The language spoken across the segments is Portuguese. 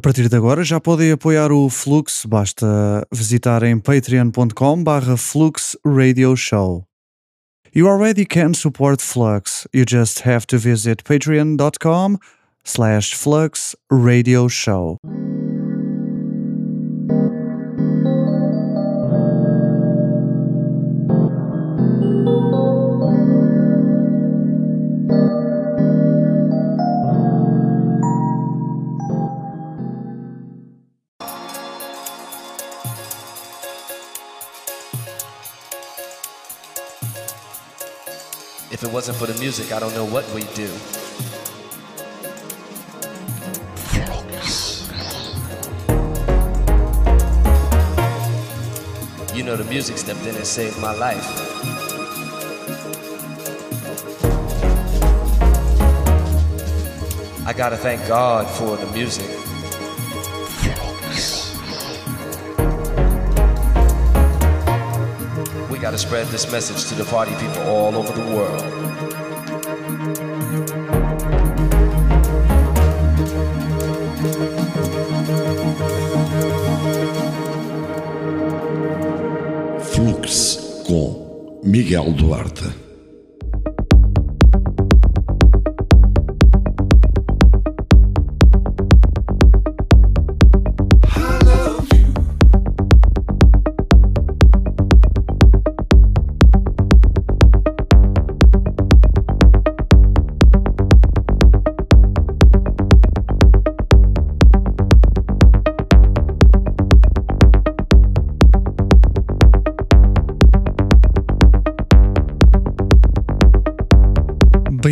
A partir de agora já podem apoiar o Flux, basta visitarem patreon.com barra Flux Radio Show. You already can support Flux, you just have to visit patreon.com slash Flux Radio Show. Wasn't for the music, I don't know what we'd do. You know, the music stepped in and saved my life. I gotta thank God for the music. We gotta spread this message to the party people all over the world. Miguel Duarte.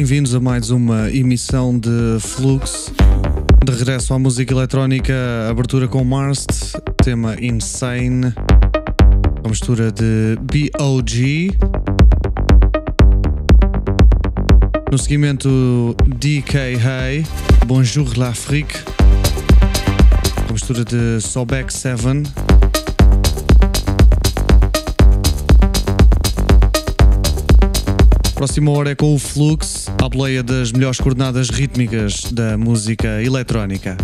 Bem-vindos a mais uma emissão de Flux. De regresso à música eletrónica, abertura com Marst, tema Insane, a mistura de B.O.G. No seguimento, DK Hay, Bonjour l'Afrique, a mistura de Sobek 7. Próxima hora é com o Flux, a boleia das melhores coordenadas rítmicas da música eletrónica.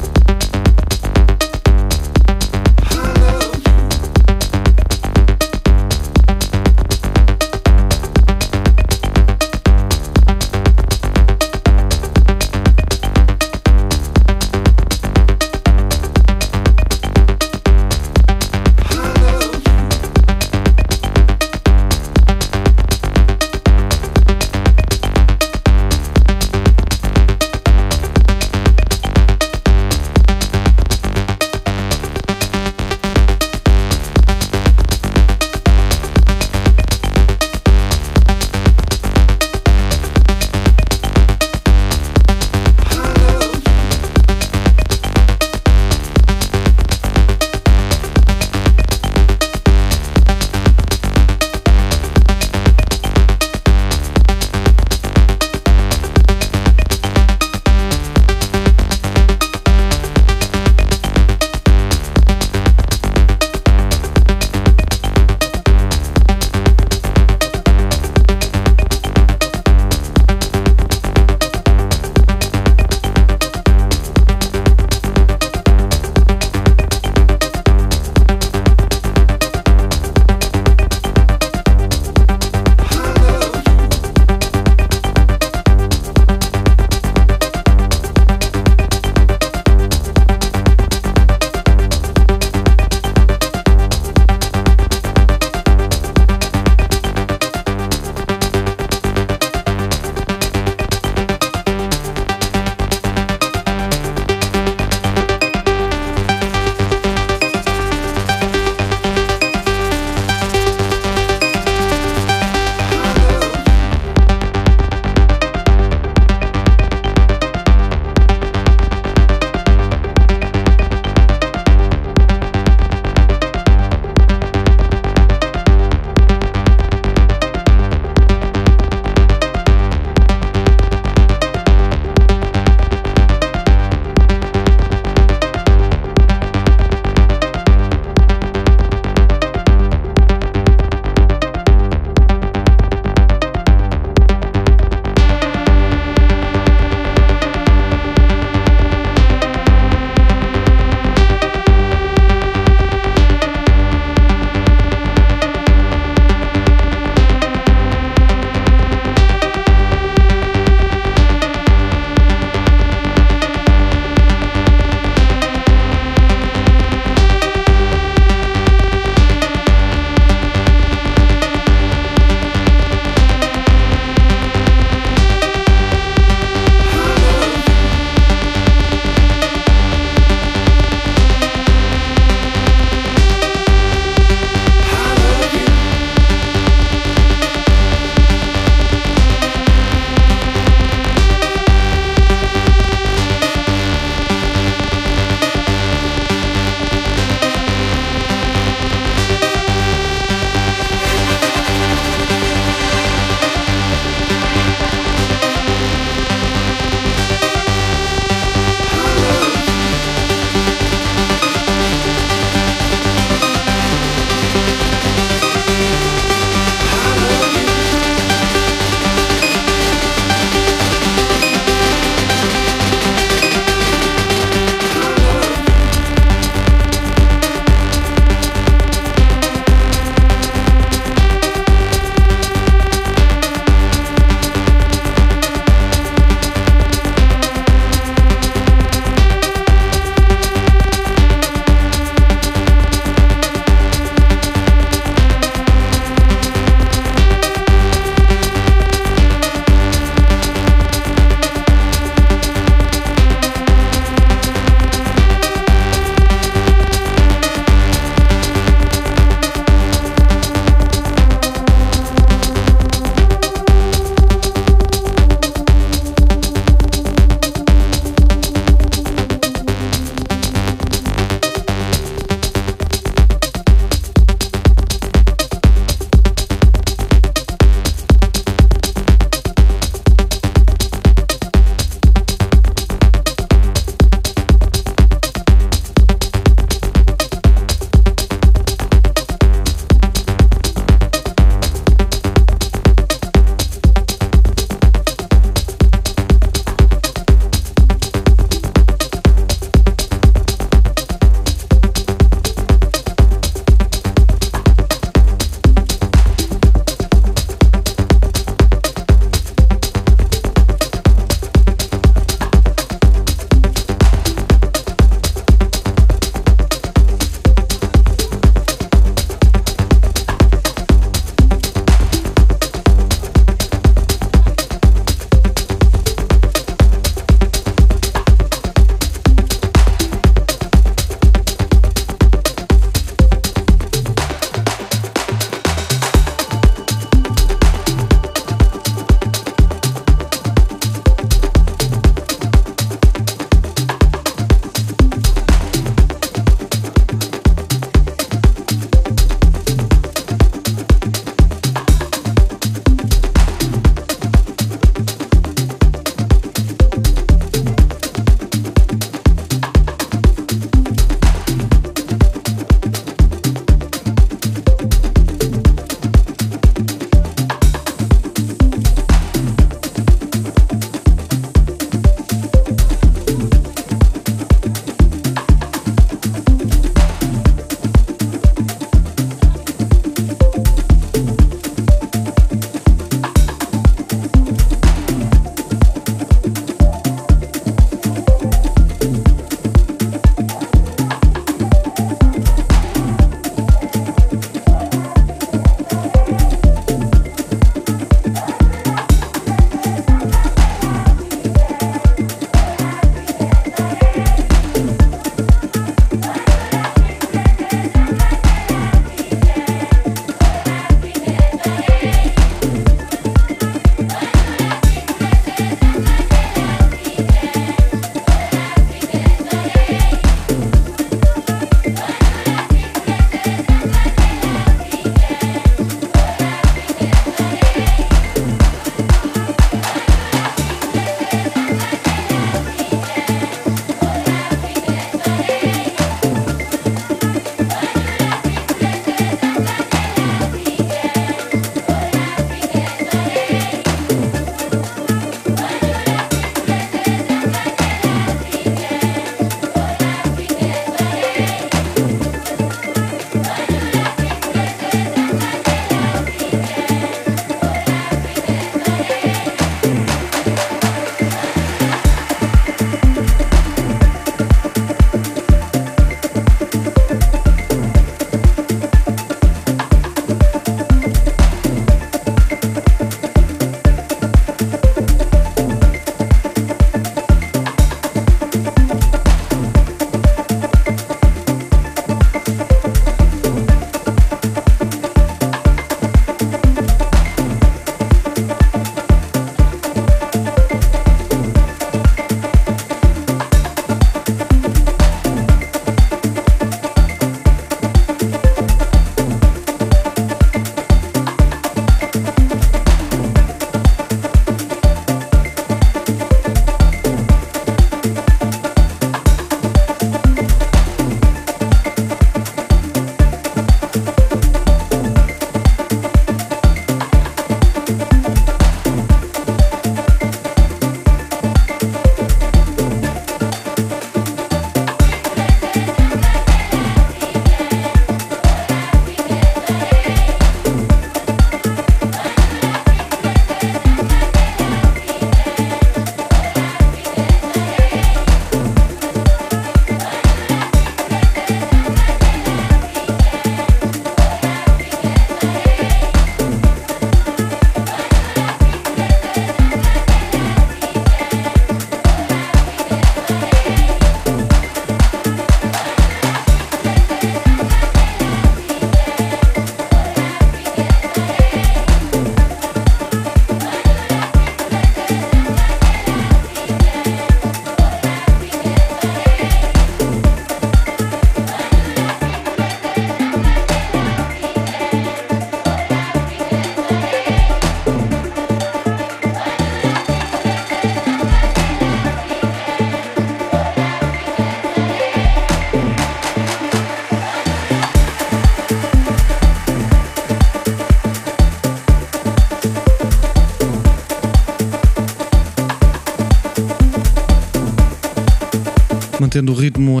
Mantendo o ritmo.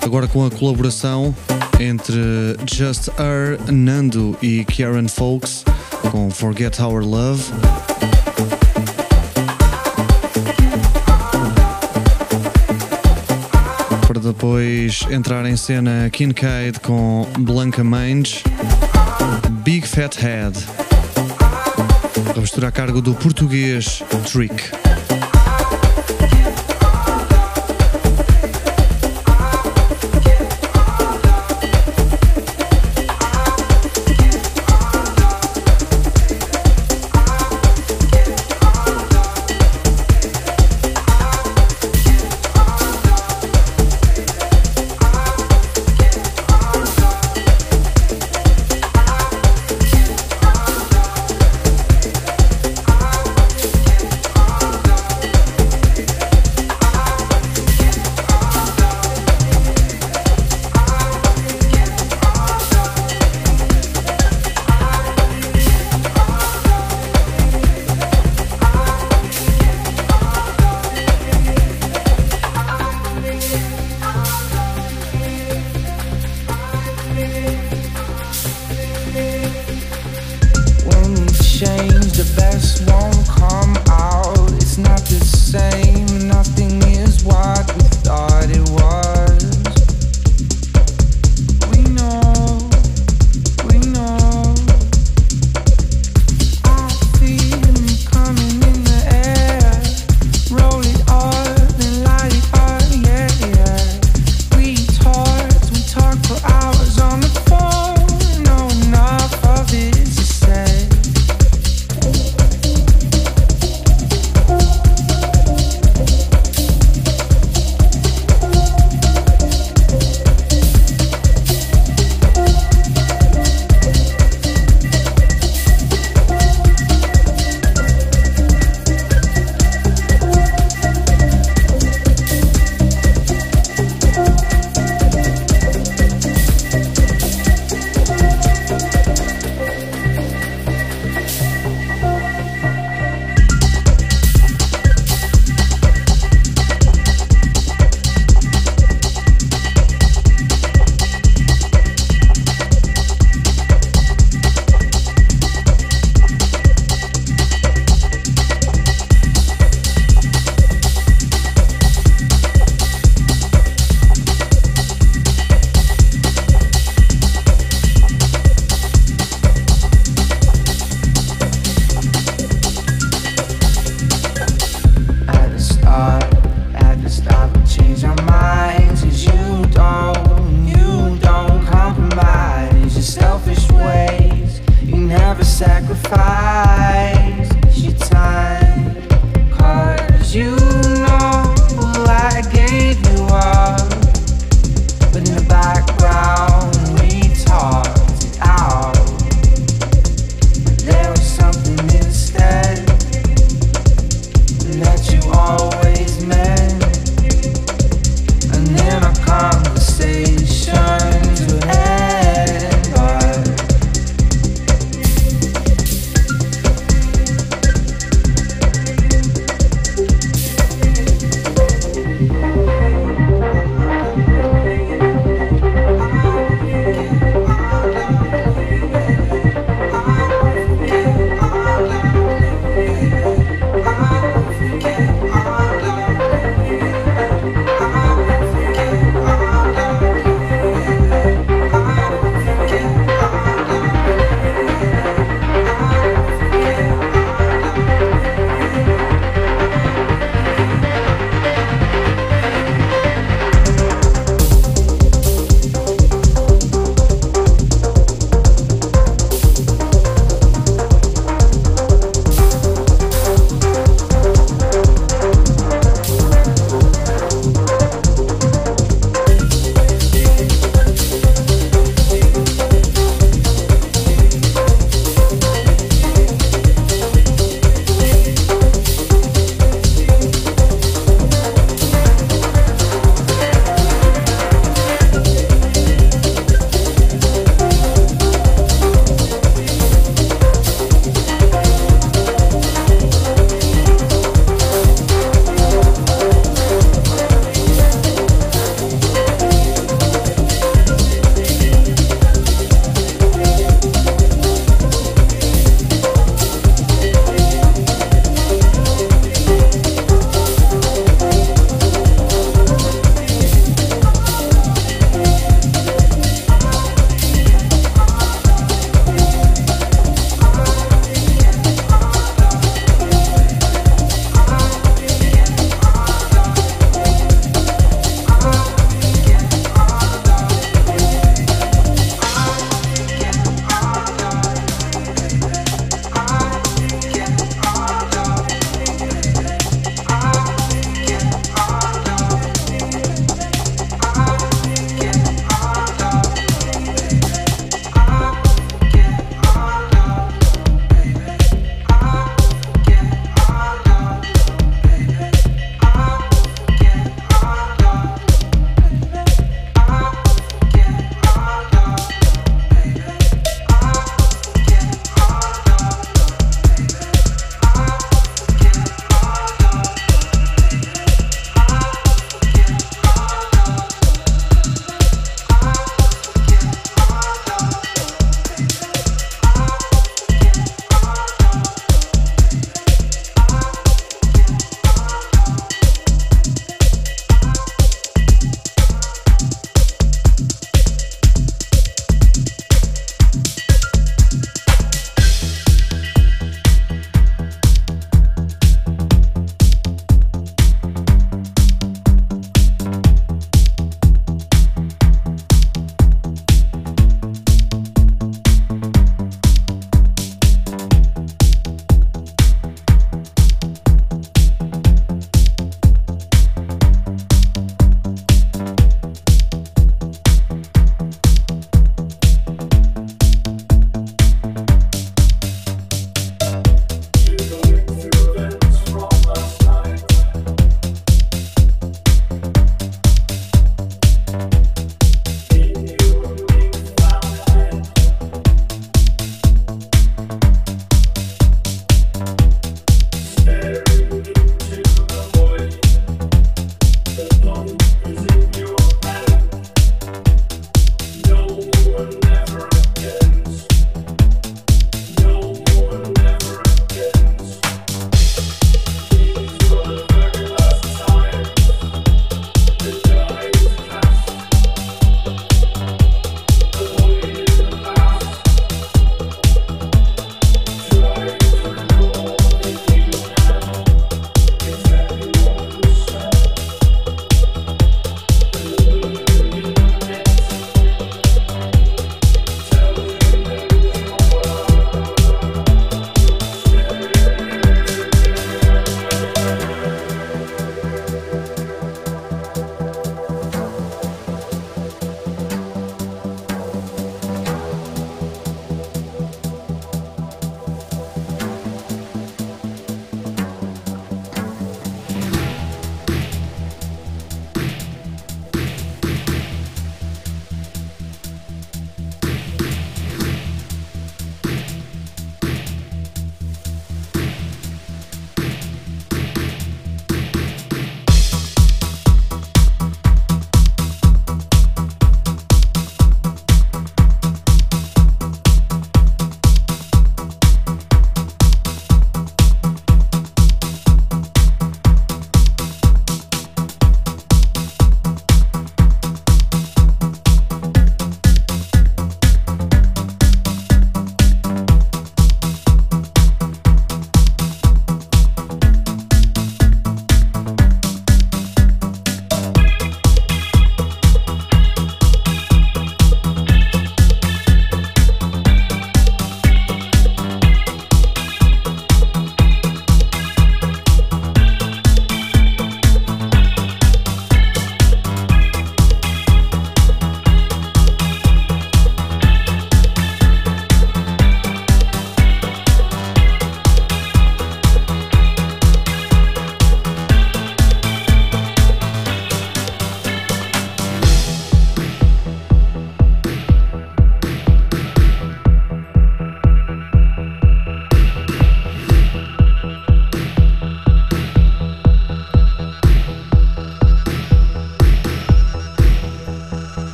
Agora com a colaboração entre Just Her, Nando e Kieran Folks com Forget Our Love. Para depois entrar em cena Kincaid com Blanca Mange, Big Fat Head. A mistura a cargo do português Trick.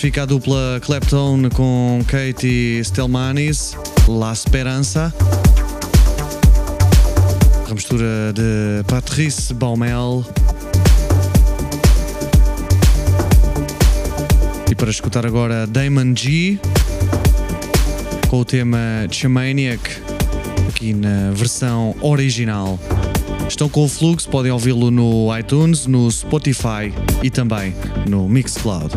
Fica a dupla Clapton com Katie Stelmanis, La Esperança. A mistura de Patrice Baumel. E para escutar agora Damon G com o tema Chamaniac, aqui na versão original. Estão com o Fluxo, podem ouvi-lo no iTunes, no Spotify e também no Mixcloud.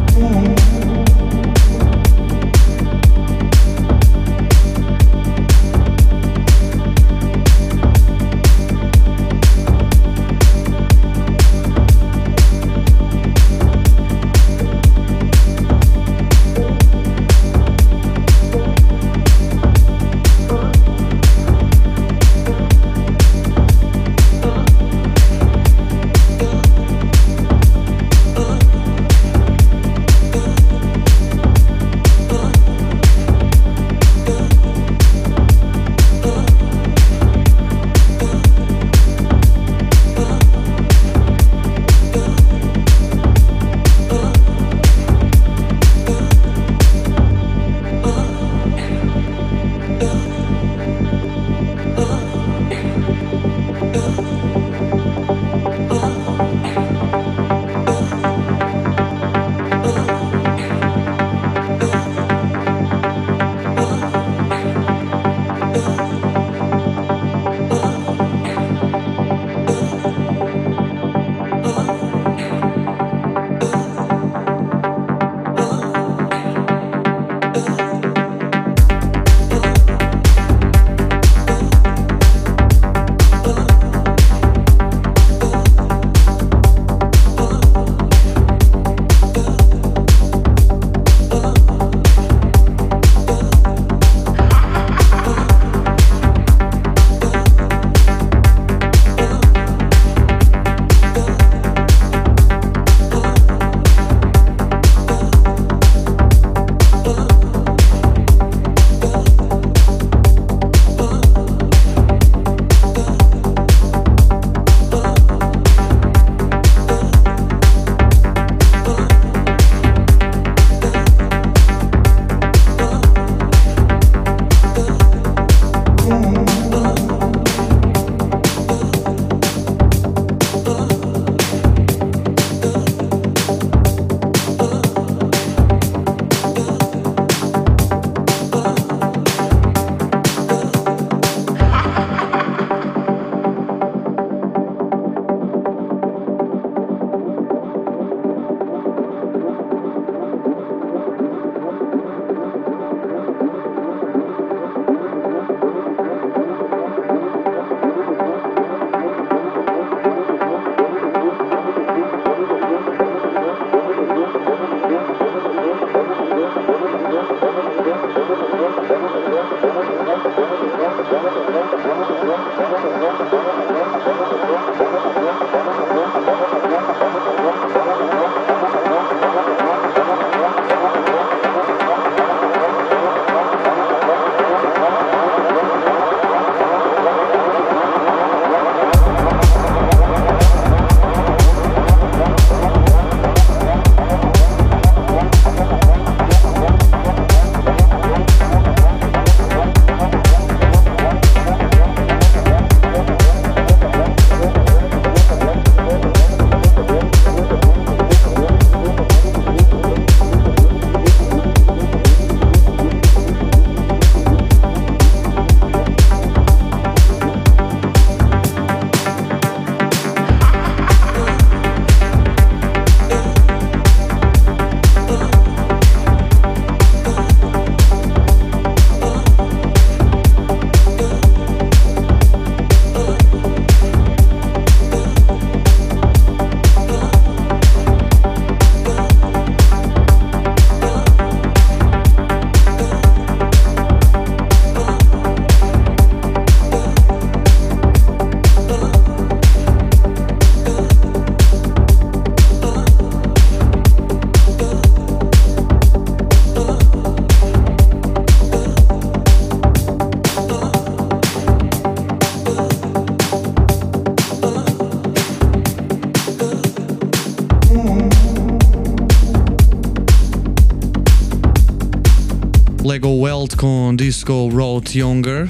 Com Disco Road Younger,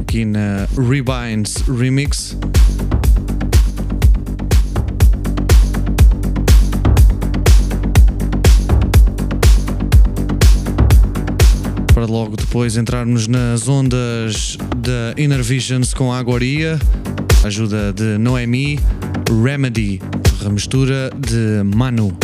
aqui na Rebinds Remix. Para logo depois entrarmos nas ondas da Inner Visions com Agoria, ajuda de Noemi, Remedy, remistura de Manu.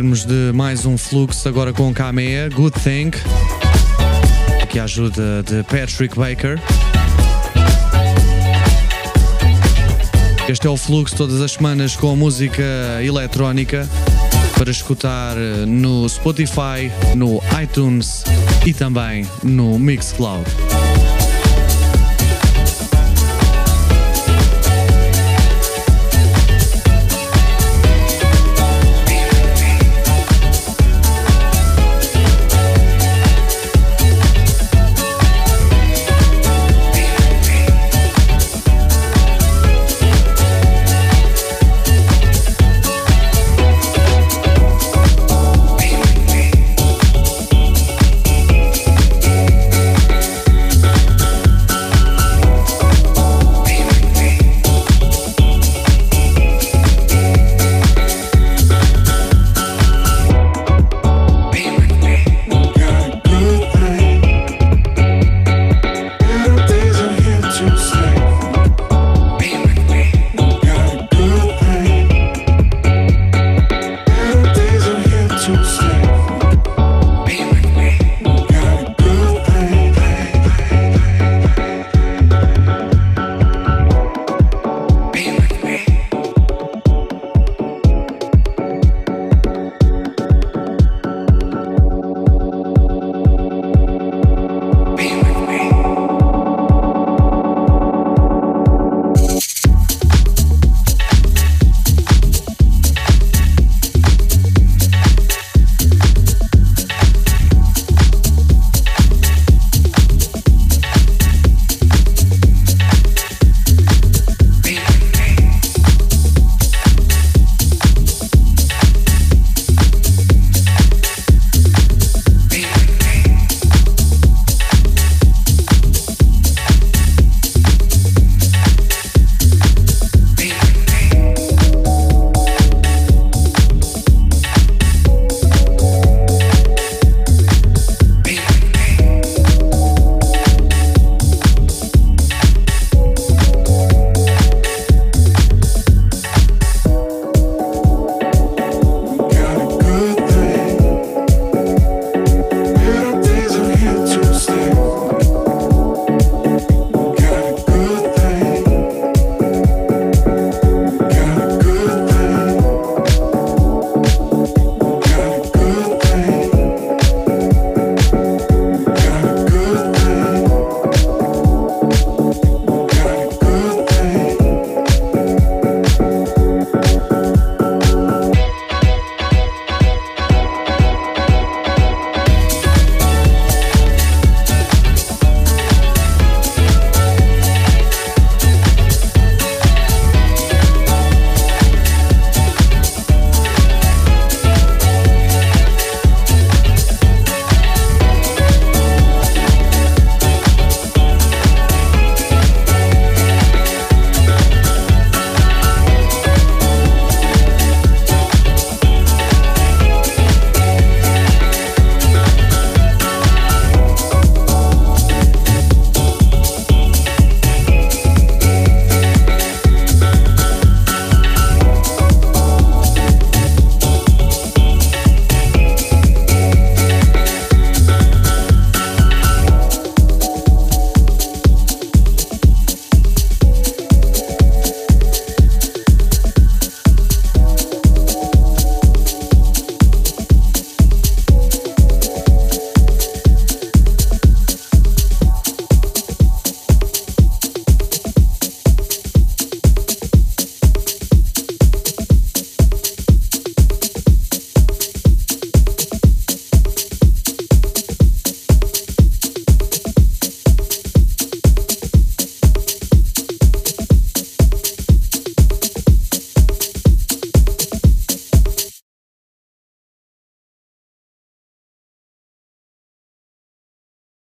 Despedirmos de mais um fluxo agora com Kamea, Good Thing. A ajuda de Patrick Baker. Este é o fluxo todas as semanas com música eletrónica para escutar no Spotify, no iTunes e também no Mixcloud.